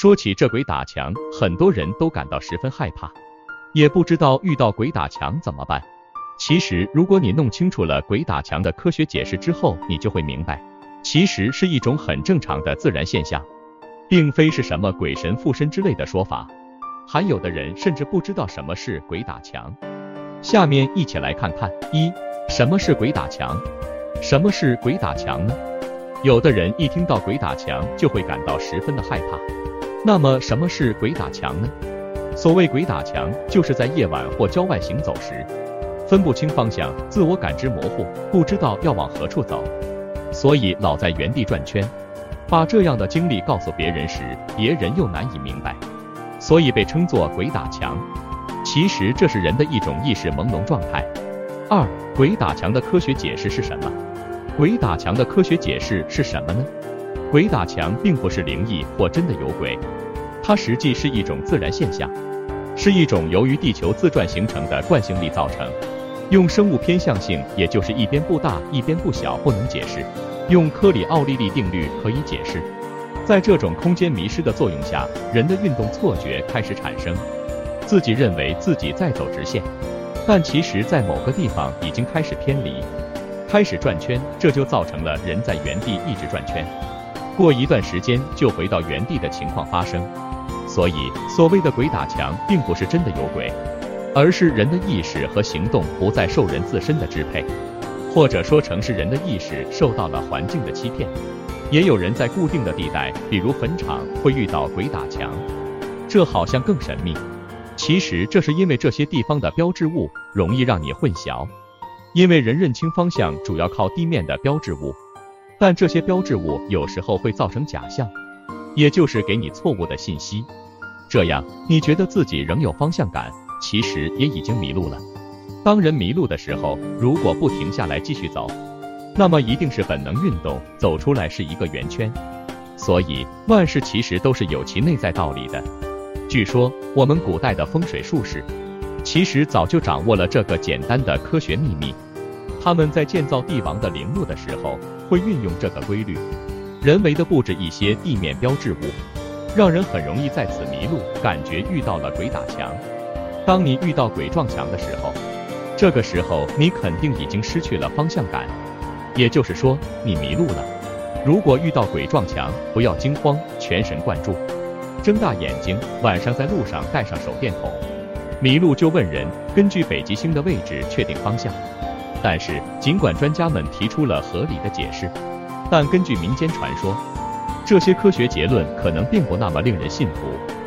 说起这鬼打墙，很多人都感到十分害怕，也不知道遇到鬼打墙怎么办。其实，如果你弄清楚了鬼打墙的科学解释之后，你就会明白，其实是一种很正常的自然现象，并非是什么鬼神附身之类的说法。还有的人甚至不知道什么是鬼打墙。下面一起来看看：一、什么是鬼打墙？什么是鬼打墙呢？有的人一听到鬼打墙就会感到十分的害怕。那么什么是鬼打墙呢？所谓鬼打墙，就是在夜晚或郊外行走时，分不清方向，自我感知模糊，不知道要往何处走，所以老在原地转圈。把这样的经历告诉别人时，别人又难以明白，所以被称作鬼打墙。其实这是人的一种意识朦胧状态。二、鬼打墙的科学解释是什么？鬼打墙的科学解释是什么呢？鬼打墙并不是灵异或真的有鬼，它实际是一种自然现象，是一种由于地球自转形成的惯性力造成。用生物偏向性，也就是一边不大一边不小，不能解释；用科里奥利力定律可以解释。在这种空间迷失的作用下，人的运动错觉开始产生，自己认为自己在走直线，但其实在某个地方已经开始偏离，开始转圈，这就造成了人在原地一直转圈。过一段时间就回到原地的情况发生，所以所谓的鬼打墙，并不是真的有鬼，而是人的意识和行动不再受人自身的支配，或者说成是人的意识受到了环境的欺骗。也有人在固定的地带，比如坟场，会遇到鬼打墙，这好像更神秘。其实这是因为这些地方的标志物容易让你混淆，因为人认清方向主要靠地面的标志物。但这些标志物有时候会造成假象，也就是给你错误的信息，这样你觉得自己仍有方向感，其实也已经迷路了。当人迷路的时候，如果不停下来继续走，那么一定是本能运动，走出来是一个圆圈。所以万事其实都是有其内在道理的。据说我们古代的风水术士，其实早就掌握了这个简单的科学秘密。他们在建造帝王的陵墓的时候。会运用这个规律，人为的布置一些地面标志物，让人很容易在此迷路，感觉遇到了鬼打墙。当你遇到鬼撞墙的时候，这个时候你肯定已经失去了方向感，也就是说你迷路了。如果遇到鬼撞墙，不要惊慌，全神贯注，睁大眼睛，晚上在路上带上手电筒，迷路就问人，根据北极星的位置确定方向。但是，尽管专家们提出了合理的解释，但根据民间传说，这些科学结论可能并不那么令人信服。